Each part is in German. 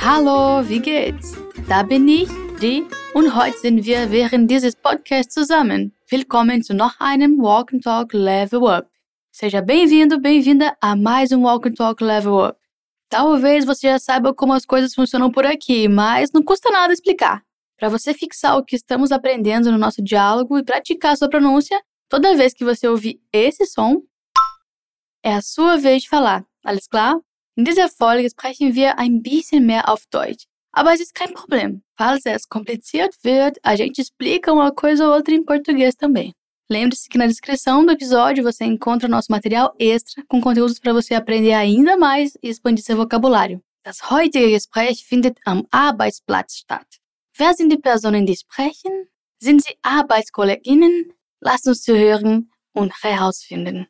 Hallo, wie geht's? Da bin ich, die, und heute sind wir während dieses Podcasts zusammen. Willkommen zu noch einem Walk and Talk Level Up. Seja bem-vindo, bem-vinda a mais um Walk and Talk Level Up. Talvez você já saiba como as coisas funcionam por aqui, mas não custa nada explicar. Para você fixar o que estamos aprendendo no nosso diálogo e praticar sua pronúncia, toda vez que você ouvir esse som, é a sua vez de falar. Alles klar? In dieser Folge sprechen wir ein bisschen mehr auf Deutsch. Aber es ist kein Problem. Falls es kompliziert wird, a gente explica uma coisa ou outra em português também. Lembre-se que na descrição do episódio você encontra nosso material extra com conteúdos para você aprender ainda mais e expandir seu vocabulário. Das heutige Gespräch findet am Arbeitsplatz statt. Wer sind die Personen, die sprechen? Sind sie Arbeitskolleginnen? Lasst uns zu hören und herausfinden.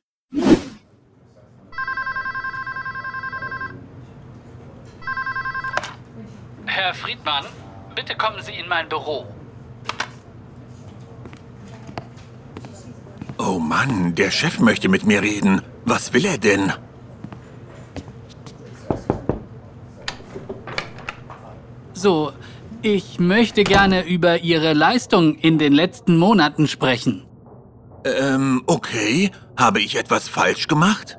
Herr Friedmann, bitte kommen Sie in mein Büro. Oh Mann, der Chef möchte mit mir reden. Was will er denn? So, ich möchte gerne über Ihre Leistung in den letzten Monaten sprechen. Ähm, okay. Habe ich etwas falsch gemacht?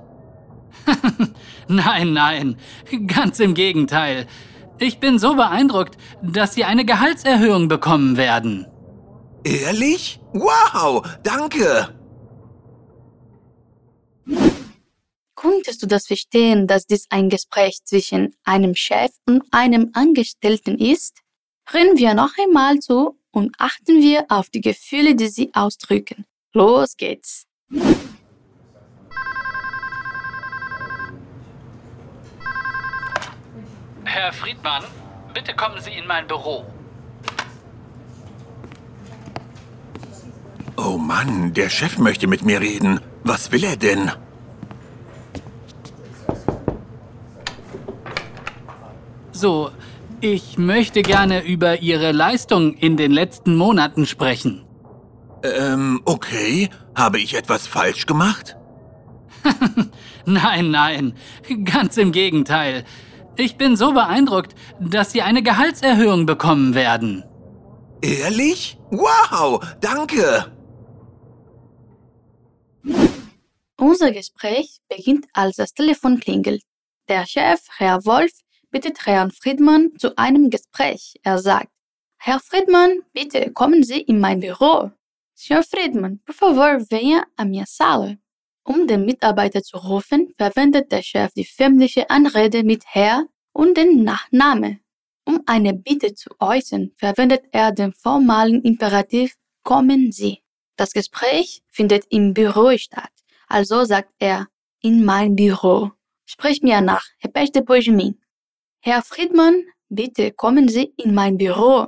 Nein, nein, ganz im Gegenteil. Ich bin so beeindruckt, dass Sie eine Gehaltserhöhung bekommen werden. Ehrlich? Wow, danke. Konntest du das verstehen, dass dies ein Gespräch zwischen einem Chef und einem Angestellten ist? Hören wir noch einmal zu und achten wir auf die Gefühle, die sie ausdrücken. Los geht's. Herr Friedmann, bitte kommen Sie in mein Büro. Oh Mann, der Chef möchte mit mir reden. Was will er denn? So, ich möchte gerne über Ihre Leistung in den letzten Monaten sprechen. Ähm, okay. Habe ich etwas falsch gemacht? Nein, nein, ganz im Gegenteil. Ich bin so beeindruckt, dass Sie eine Gehaltserhöhung bekommen werden. Ehrlich? Wow, danke. Unser Gespräch beginnt, als das Telefon klingelt. Der Chef, Herr Wolf, bittet Herrn Friedmann zu einem Gespräch. Er sagt, Herr Friedmann, bitte kommen Sie in mein Büro. Sr. Friedman, por favor, venha à minha sala. Um den Mitarbeiter zu rufen, verwendet der Chef die förmliche Anrede mit Herr und den Nachname. Um eine Bitte zu äußern, verwendet er den formalen Imperativ kommen Sie. Das Gespräch findet im Büro statt, also sagt er in mein Büro. Sprich mir nach. Herr Friedmann, bitte kommen Sie in mein Büro.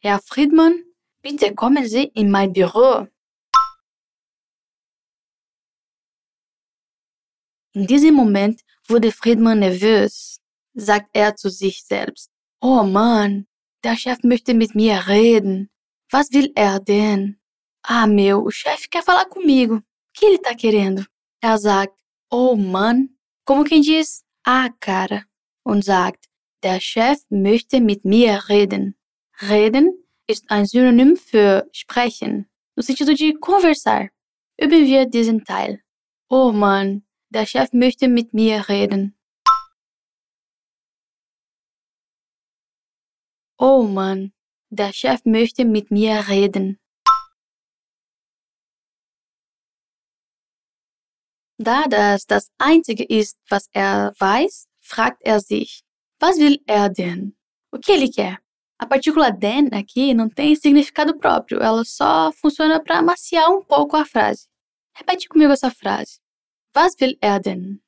Herr Friedmann, bitte kommen Sie in mein Büro. In diesem Moment wurde Friedmann nervös, sagt er zu sich selbst. Oh Mann, der Chef möchte mit mir reden. Was will er denn? Ah, meu, o chefe quer falar comigo. O que ele tá querendo? Er sagt, oh Mann, como quem diz, ah, cara, und sagt, der Chef möchte mit mir reden. Reden ist ein Synonym für sprechen, no sentido de conversar. Üben wir diesen Teil. Oh Mann, der Chef möchte mit mir reden. Oh Mann, der Chef möchte mit mir reden. Da das das Einzige ist, was er weiß, fragt er sich, was will er denn? O que ele quer? A partícula den aqui não tem significado próprio, ela só funciona para amaciar um pouco a frase. Repete comigo essa frase. Was will er denn?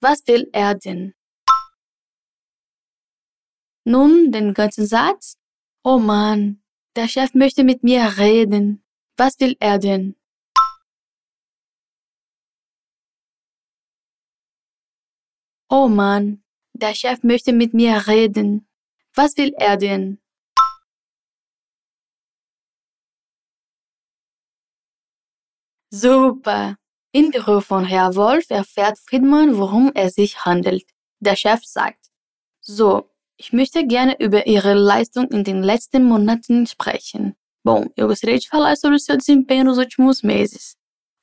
Was will er denn? Nun den ganzen Satz. Oh Mann, der Chef möchte mit mir reden. Was will er denn? Oh Mann, Der Chef möchte mit mir reden. Was will er denn? Super! Im Büro von Herr Wolf erfährt Friedmann, worum es sich handelt. Der Chef sagt, so, ich möchte gerne über Ihre Leistung in den letzten Monaten sprechen. Bom, eu gostaria de falar sobre o seu desempenho nos últimos meses.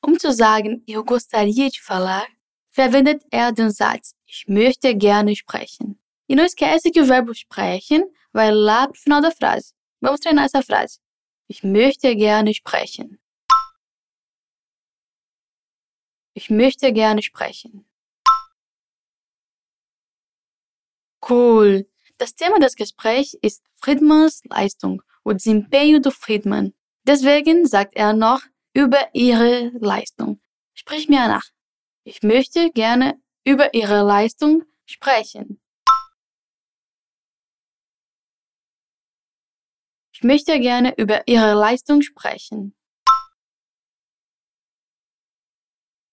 Um zu sagen, eu gostaria de falar, verwendet er den Satz ich möchte gerne sprechen. E não esquece que o verbo sprechen vai lá pro final da frase. Vamos treinar essa frase. Ich möchte gerne sprechen. Ich möchte gerne sprechen. Cool. Das Thema des Gesprächs ist Friedmans Leistung und desempenho do Friedman. Deswegen sagt er noch über ihre Leistung. Sprich mir nach. Ich möchte gerne über ihre Leistung sprechen. Ich möchte gerne über ihre Leistung sprechen.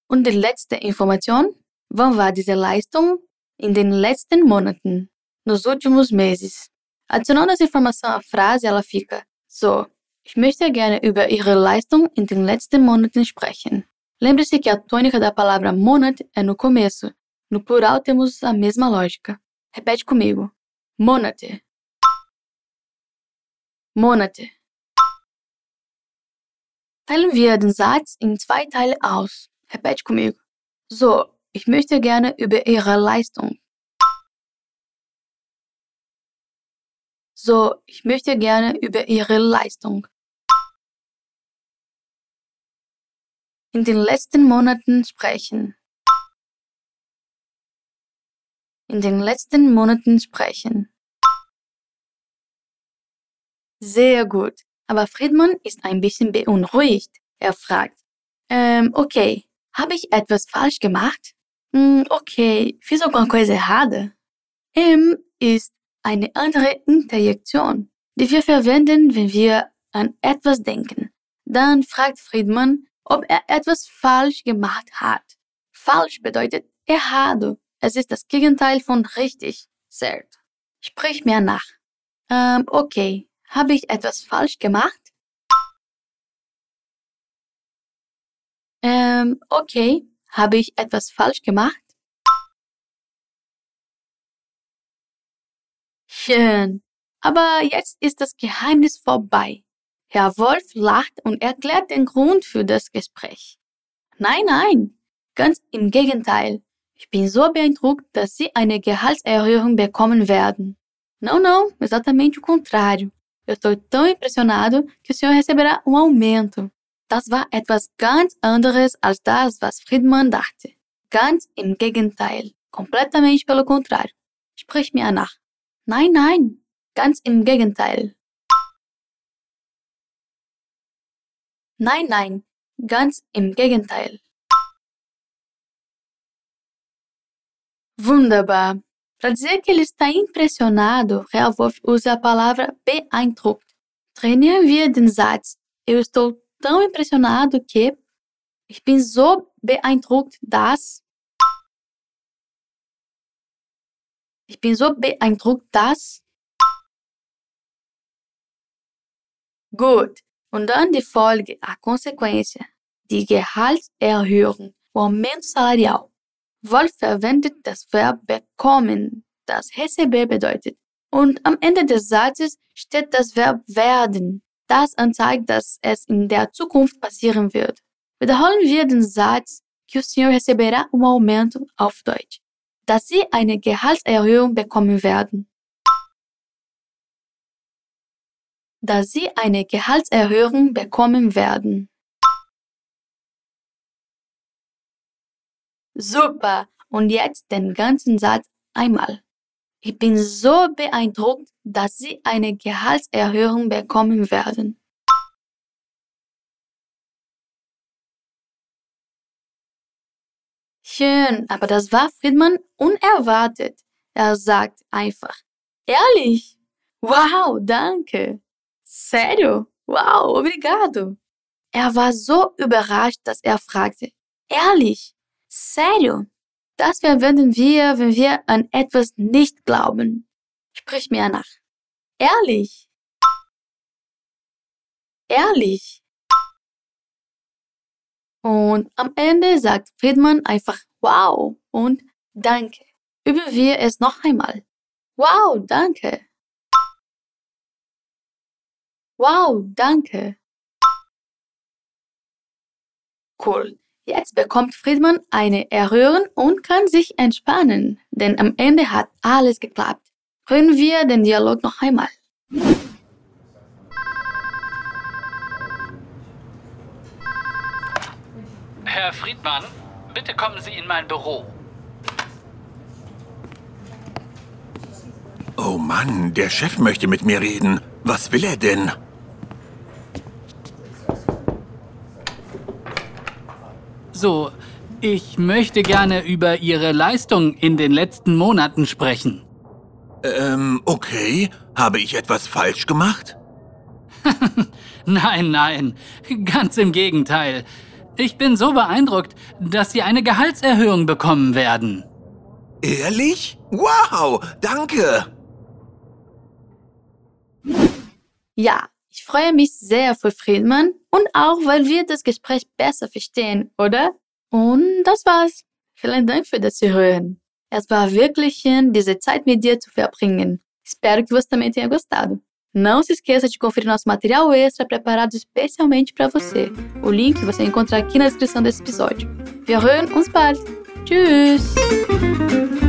Und die letzte Information, wann war diese Leistung? In den letzten Monaten, nos últimos meses. Adicionando essa informação à frase, ela fica so. Ich möchte gerne über Ihre Leistung in den letzten Monaten sprechen. Lembre-se que a tônica da palavra Monat é no começo. No plural temos a mesma lógica. Repete comigo. Monate. Monate. Teilen wir den Satz in zwei Teile aus. Repete comigo. So, ich möchte gerne über Ihre Leistung. So, ich möchte gerne über Ihre Leistung. In den letzten Monaten sprechen. In den letzten Monaten sprechen. Sehr gut. Aber Friedmann ist ein bisschen beunruhigt. Er fragt, ähm, okay, habe ich etwas falsch gemacht? Hm, okay, fiz alguma coisa errada? M ist eine andere Interjektion, die wir verwenden, wenn wir an etwas denken. Dann fragt Friedmann, ob er etwas falsch gemacht hat. Falsch bedeutet errado. Es ist das Gegenteil von richtig, certo. Sprich mir nach. Ähm, okay, habe ich etwas falsch gemacht? Ähm, okay, habe ich etwas falsch gemacht? Schön. Aber jetzt ist das Geheimnis vorbei. Herr Wolf lacht und erklärt den Grund für das Gespräch. Nein, nein, ganz im Gegenteil. Ich bin so beeindruckt, dass Sie eine Gehaltserhöhung bekommen werden. Não, não, exatamente o contrário. Eu estou tão impressionado que o senhor receberá um aumento. Das war etwas ganz anderes als das, was Friedman dachte. Ganz im Gegenteil. Completamente pelo contrário. Sprich mir nach. Nein, nein. Ganz im Gegenteil. Nein, nein. Ganz im Gegenteil. Wunderbar. Para dizer que ele está impressionado, Herr Wolf usa a palavra beeindruckt. Trainieren wir den Satz. Eu estou tão impressionado que ich bin so beeindruckt, dass ich bin so beeindruckt, dass Gut. Und dann die Folge, a Konsequência, die Gehaltserhöhung, o aumento salarial. Wolf verwendet das Verb bekommen, das receber bedeutet. Und am Ende des Satzes steht das Verb werden, das anzeigt, dass es in der Zukunft passieren wird. Wiederholen wir den Satz, que o senhor receberá um aumento auf Deutsch. Dass Sie eine Gehaltserhöhung bekommen werden. Dass Sie eine Gehaltserhöhung bekommen werden. Super. Und jetzt den ganzen Satz einmal. Ich bin so beeindruckt, dass Sie eine Gehaltserhöhung bekommen werden. Schön, aber das war Friedman unerwartet. Er sagt einfach, ehrlich? Wow, danke. Sério? Wow, obrigado. Er war so überrascht, dass er fragte, ehrlich? Sério? Das verwenden wir, wenn wir an etwas nicht glauben. Sprich mir nach. Ehrlich. Ehrlich. Und am Ende sagt Friedman einfach Wow und Danke. Üben wir es noch einmal. Wow, danke. Wow, danke. Cool. Jetzt bekommt Friedman eine Erhöhung und kann sich entspannen, denn am Ende hat alles geklappt. Hören wir den Dialog noch einmal. Herr Friedmann, bitte kommen Sie in mein Büro. Oh Mann, der Chef möchte mit mir reden. Was will er denn? So, ich möchte gerne über Ihre Leistung in den letzten Monaten sprechen. Ähm, okay. Habe ich etwas falsch gemacht? Nein, nein, ganz im Gegenteil. Ich bin so beeindruckt, dass Sie eine Gehaltserhöhung bekommen werden. Ehrlich? Wow, danke. Ja, ich freue mich sehr für Friedmann und auch, weil wir das Gespräch besser verstehen, oder? Und das war's. Vielen Dank für das Zuhören. Es war wirklich schön, diese Zeit mit dir zu verbringen. Espero que você também tenha gostado. Não se esqueça de conferir nosso material extra preparado especialmente para você. O link você encontra aqui na descrição desse episódio. Wir hören uns bald. Tschüss!